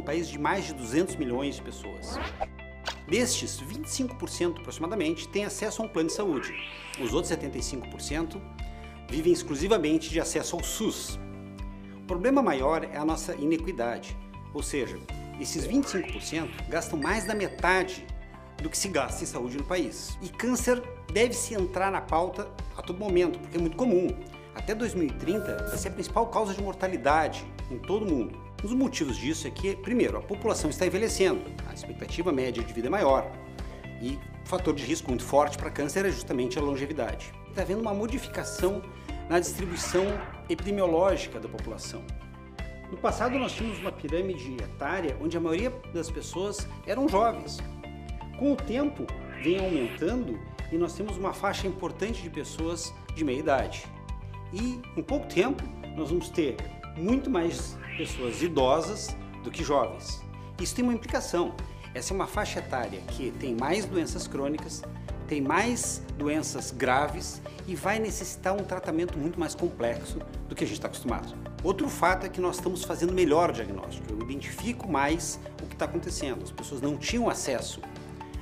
num país de mais de 200 milhões de pessoas. Destes, 25% aproximadamente têm acesso a um plano de saúde. Os outros 75% vivem exclusivamente de acesso ao SUS. O problema maior é a nossa inequidade, ou seja, esses 25% gastam mais da metade do que se gasta em saúde no país. E câncer deve se entrar na pauta a todo momento, porque é muito comum. Até 2030 vai ser a principal causa de mortalidade em todo o mundo. Dos motivos disso é que, primeiro, a população está envelhecendo, a expectativa média de vida é maior e o fator de risco muito forte para câncer é justamente a longevidade. Está havendo uma modificação na distribuição epidemiológica da população. No passado nós tínhamos uma pirâmide etária onde a maioria das pessoas eram jovens. Com o tempo vem aumentando e nós temos uma faixa importante de pessoas de meia idade. E em pouco tempo nós vamos ter muito mais pessoas idosas do que jovens. Isso tem uma implicação. Essa é uma faixa etária que tem mais doenças crônicas, tem mais doenças graves e vai necessitar um tratamento muito mais complexo do que a gente está acostumado. Outro fato é que nós estamos fazendo melhor diagnóstico. Eu identifico mais o que está acontecendo. As pessoas não tinham acesso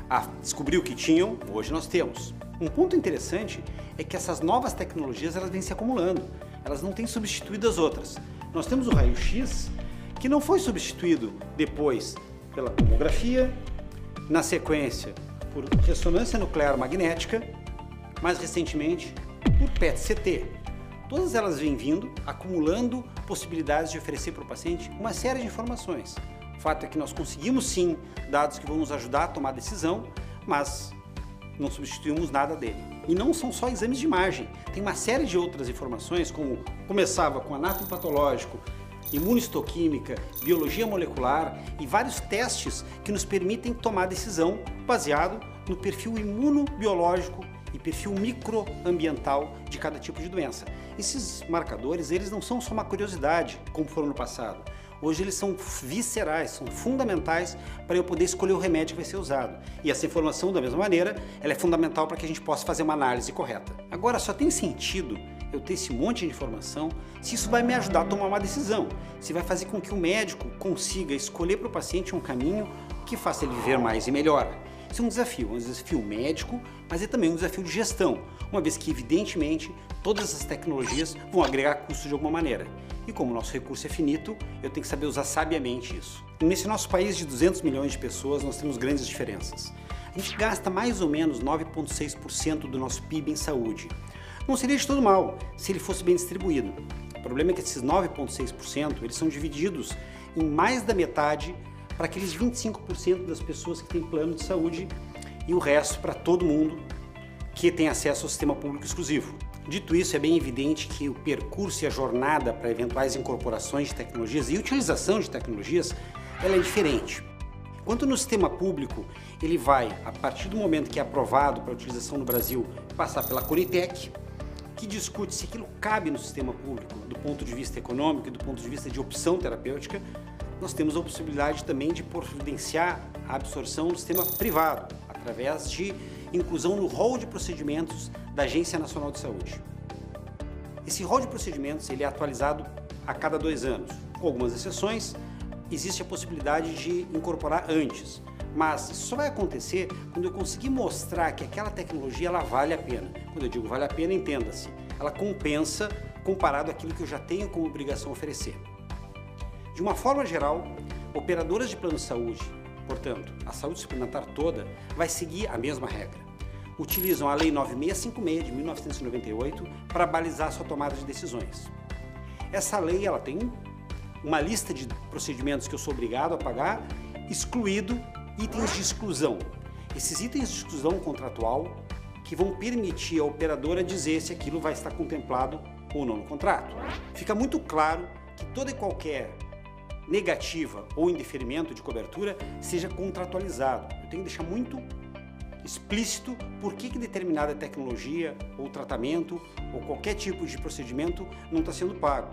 a descobrir o que tinham, hoje nós temos. Um ponto interessante é que essas novas tecnologias elas vêm se acumulando, elas não têm substituído as outras. Nós temos o raio-x que não foi substituído depois pela tomografia, na sequência por ressonância nuclear magnética, mais recentemente por PET-CT. Todas elas vêm vindo, acumulando possibilidades de oferecer para o paciente uma série de informações. O fato é que nós conseguimos sim dados que vão nos ajudar a tomar decisão, mas não substituímos nada dele. E não são só exames de imagem, tem uma série de outras informações, como começava com anátomo patológico, imunistoquímica, biologia molecular e vários testes que nos permitem tomar decisão baseado no perfil imunobiológico e perfil microambiental de cada tipo de doença. Esses marcadores, eles não são só uma curiosidade, como foram no passado. Hoje eles são viscerais, são fundamentais para eu poder escolher o remédio que vai ser usado. E essa informação, da mesma maneira, ela é fundamental para que a gente possa fazer uma análise correta. Agora, só tem sentido eu ter esse monte de informação se isso vai me ajudar a tomar uma decisão, se vai fazer com que o médico consiga escolher para o paciente um caminho que faça ele viver mais e melhor. Isso é um desafio, um desafio médico, mas é também um desafio de gestão, uma vez que, evidentemente, todas essas tecnologias vão agregar custo de alguma maneira. E como o nosso recurso é finito, eu tenho que saber usar sabiamente isso. Nesse nosso país de 200 milhões de pessoas, nós temos grandes diferenças. A gente gasta mais ou menos 9,6% do nosso PIB em saúde. Não seria de todo mal se ele fosse bem distribuído. O problema é que esses 9,6% eles são divididos em mais da metade para aqueles 25% das pessoas que têm plano de saúde e o resto para todo mundo que tem acesso ao sistema público exclusivo. Dito isso, é bem evidente que o percurso e a jornada para eventuais incorporações de tecnologias e utilização de tecnologias ela é diferente. Enquanto no sistema público ele vai, a partir do momento que é aprovado para utilização no Brasil, passar pela Conitec, que discute se aquilo cabe no sistema público do ponto de vista econômico e do ponto de vista de opção terapêutica, nós temos a possibilidade também de providenciar a absorção do sistema privado, através de inclusão no rol de procedimentos da Agência Nacional de Saúde. Esse rol de procedimentos ele é atualizado a cada dois anos. Com algumas exceções, existe a possibilidade de incorporar antes, mas isso só vai acontecer quando eu conseguir mostrar que aquela tecnologia ela vale a pena. Quando eu digo vale a pena, entenda-se, ela compensa comparado àquilo que eu já tenho como obrigação oferecer. De uma forma geral, operadoras de plano de saúde, portanto, a saúde suplementar toda, vai seguir a mesma regra. Utilizam a Lei 9656 de 1998 para balizar sua tomada de decisões. Essa lei ela tem uma lista de procedimentos que eu sou obrigado a pagar, excluído itens de exclusão. Esses itens de exclusão contratual que vão permitir a operadora dizer se aquilo vai estar contemplado ou não no contrato. Fica muito claro que toda e qualquer negativa ou indeferimento de cobertura seja contratualizado. Eu tenho que deixar muito explícito por que, que determinada tecnologia ou tratamento ou qualquer tipo de procedimento não está sendo pago.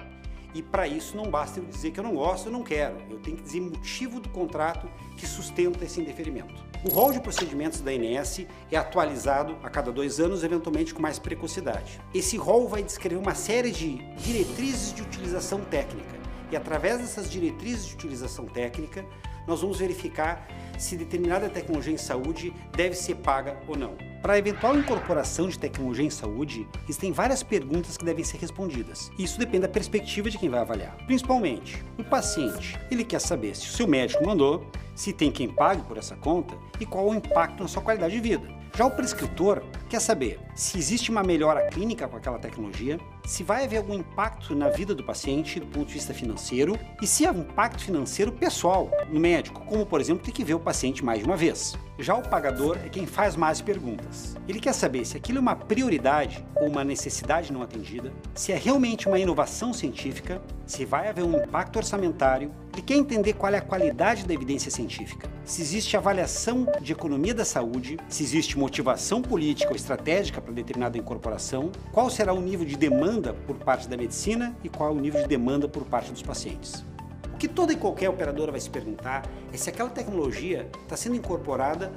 E para isso não basta eu dizer que eu não gosto, eu não quero. Eu tenho que dizer motivo do contrato que sustenta esse indeferimento. O rol de procedimentos da INS é atualizado a cada dois anos, eventualmente com mais precocidade. Esse rol vai descrever uma série de diretrizes de utilização técnica E através dessas diretrizes de utilização técnica, nós vamos verificar se determinada tecnologia em saúde deve ser paga ou não. Para a eventual incorporação de tecnologia em saúde, existem várias perguntas que devem ser respondidas. Isso depende da perspectiva de quem vai avaliar. Principalmente, o paciente, ele quer saber se o seu médico mandou, se tem quem pague por essa conta e qual o impacto na sua qualidade de vida. Já o prescritor quer saber se existe uma melhora clínica com aquela tecnologia, se vai haver algum impacto na vida do paciente do ponto de vista financeiro e se há um impacto financeiro pessoal no médico, como por exemplo ter que ver o paciente mais de uma vez. Já o pagador é quem faz mais perguntas. Ele quer saber se aquilo é uma prioridade ou uma necessidade não atendida, se é realmente uma inovação científica, se vai haver um impacto orçamentário. Ele quer entender qual é a qualidade da evidência científica, se existe avaliação de economia da saúde, se existe motivação política ou estratégica para determinada incorporação, qual será o nível de demanda por parte da medicina e qual é o nível de demanda por parte dos pacientes. O que toda e qualquer operadora vai se perguntar é se aquela tecnologia está sendo incorporada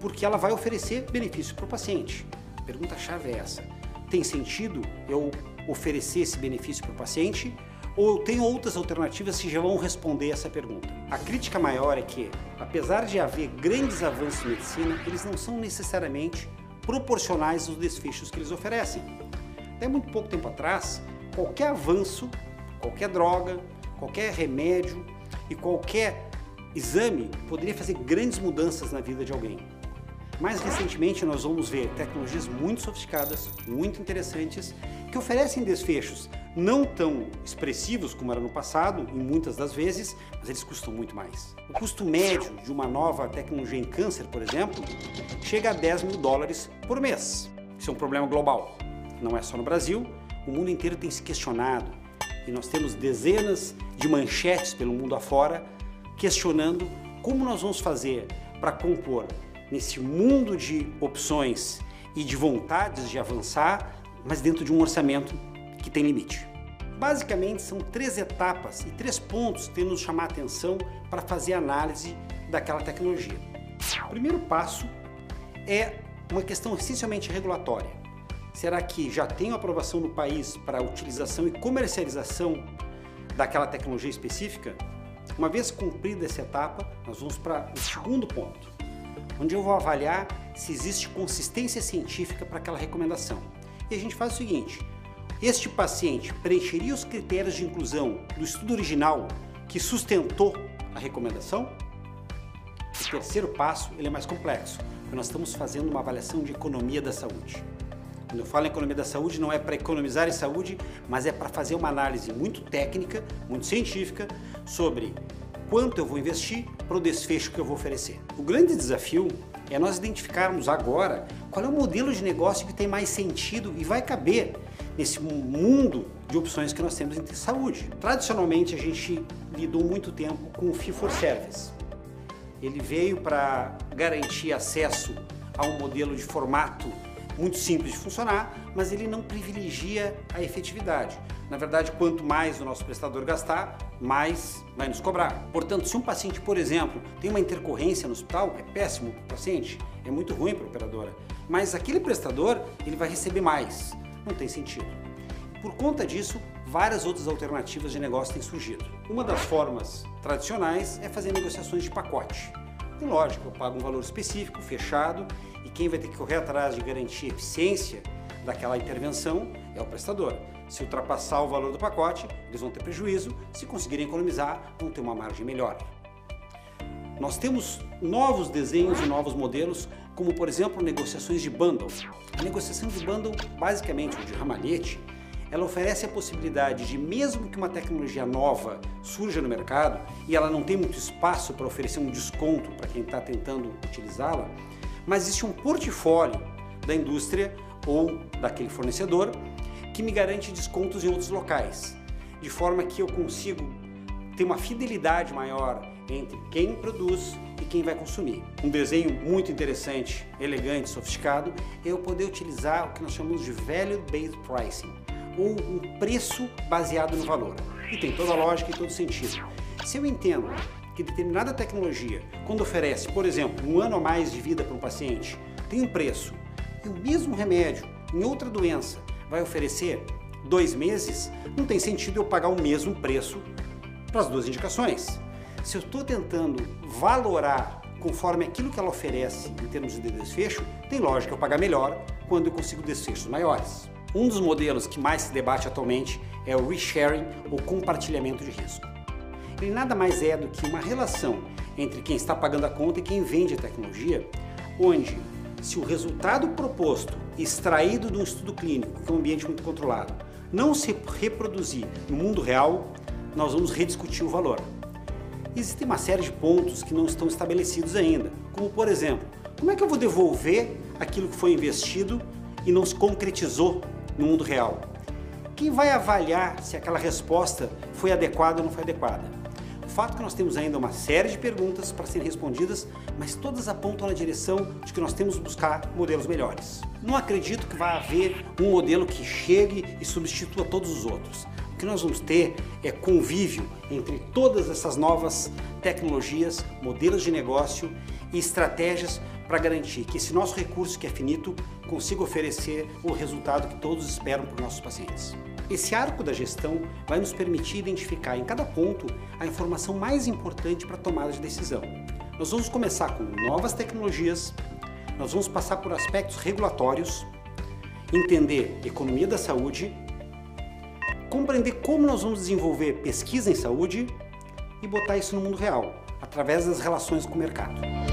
porque ela vai oferecer benefício para o paciente. A pergunta-chave é essa: tem sentido eu oferecer esse benefício para o paciente? Ou tem outras alternativas que já vão responder essa pergunta? A crítica maior é que, apesar de haver grandes avanços em medicina, eles não são necessariamente proporcionais aos desfechos que eles oferecem. Até muito pouco tempo atrás, qualquer avanço, qualquer droga, qualquer remédio e qualquer exame poderia fazer grandes mudanças na vida de alguém. Mais recentemente, nós vamos ver tecnologias muito sofisticadas, muito interessantes, que oferecem desfechos não tão expressivos como era no passado, em muitas das vezes, mas eles custam muito mais. O custo médio de uma nova tecnologia em câncer, por exemplo, chega a 10 mil dólares por mês. Isso é um problema global. Não é só no Brasil, o mundo inteiro tem se questionado e nós temos dezenas de manchetes pelo mundo afora questionando como nós vamos fazer para compor nesse mundo de opções e de vontades de avançar, mas dentro de um orçamento que tem limite. Basicamente, são três etapas e três pontos que nos chamar a atenção para fazer análise daquela tecnologia. O primeiro passo é uma questão essencialmente regulatória. Será que já tem aprovação no país para a utilização e comercialização daquela tecnologia específica? Uma vez cumprida essa etapa, nós vamos para o segundo ponto, onde eu vou avaliar se existe consistência científica para aquela recomendação. E a gente faz o seguinte: este paciente preencheria os critérios de inclusão do estudo original que sustentou a recomendação? O terceiro passo ele é mais complexo, porque nós estamos fazendo uma avaliação de economia da saúde. Quando eu falo em economia da saúde, não é para economizar em saúde, mas é para fazer uma análise muito técnica, muito científica, sobre quanto eu vou investir para o desfecho que eu vou oferecer. O grande desafio é nós identificarmos agora qual é o modelo de negócio que tem mais sentido e vai caber nesse mundo de opções que nós temos em saúde. Tradicionalmente, a gente lidou muito tempo com o Fee for Service. Ele veio para garantir acesso a um modelo de formato muito simples de funcionar, mas ele não privilegia a efetividade. Na verdade, quanto mais o nosso prestador gastar, mais vai nos cobrar. Portanto, se um paciente, por exemplo, tem uma intercorrência no hospital, é péssimo para o paciente, é muito ruim para a operadora. Mas aquele prestador, ele vai receber mais. Não tem sentido. Por conta disso, várias outras alternativas de negócio têm surgido. Uma das formas tradicionais é fazer negociações de pacote. E lógico, eu pago um valor específico, fechado, e quem vai ter que correr atrás de garantir eficiência daquela intervenção é o prestador. Se ultrapassar o valor do pacote, eles vão ter prejuízo, se conseguirem economizar, vão ter uma margem melhor. Nós temos novos desenhos e novos modelos, como por exemplo negociações de bundle. A negociação de bundle, basicamente, ou de ramalhete, ela oferece a possibilidade de, mesmo que uma tecnologia nova surja no mercado e ela não tem muito espaço para oferecer um desconto para quem está tentando utilizá-la, mas existe um portfólio da indústria ou daquele fornecedor que me garante descontos em outros locais, de forma que eu consigo ter uma fidelidade maior entre quem produz e quem vai consumir. Um desenho muito interessante, elegante, sofisticado é eu poder utilizar o que nós chamamos de Value Based Pricing ou um preço baseado no valor. E tem toda a lógica e todo sentido. Se eu entendo que determinada tecnologia, quando oferece, por exemplo, um ano a mais de vida para um paciente, tem um preço, e o mesmo remédio em outra doença vai oferecer dois meses, não tem sentido eu pagar o mesmo preço para as duas indicações. Se eu estou tentando valorar conforme aquilo que ela oferece em termos de desfecho, tem lógica eu pagar melhor quando eu consigo desfechos maiores. Um dos modelos que mais se debate atualmente é o resharing ou compartilhamento de risco. Ele nada mais é do que uma relação entre quem está pagando a conta e quem vende a tecnologia, onde se o resultado proposto, extraído de um estudo clínico, que é um ambiente muito controlado, não se reproduzir no mundo real, nós vamos rediscutir o valor. Existem uma série de pontos que não estão estabelecidos ainda, como por exemplo, como é que eu vou devolver aquilo que foi investido e não se concretizou no mundo real? Quem vai avaliar se aquela resposta foi adequada ou não foi adequada? O fato é que nós temos ainda uma série de perguntas para serem respondidas, mas todas apontam na direção de que nós temos que buscar modelos melhores. Não acredito que vai haver um modelo que chegue e substitua todos os outros. Que nós vamos ter é convívio entre todas essas novas tecnologias, modelos de negócio e estratégias para garantir que esse nosso recurso que é finito consiga oferecer o resultado que todos esperam para os nossos pacientes. Esse arco da gestão vai nos permitir identificar em cada ponto a informação mais importante para a tomada de decisão. Nós vamos começar com novas tecnologias, nós vamos passar por aspectos regulatórios, entender economia da saúde, compreender como nós vamos desenvolver pesquisa em saúde e botar isso no mundo real, através das relações com o mercado.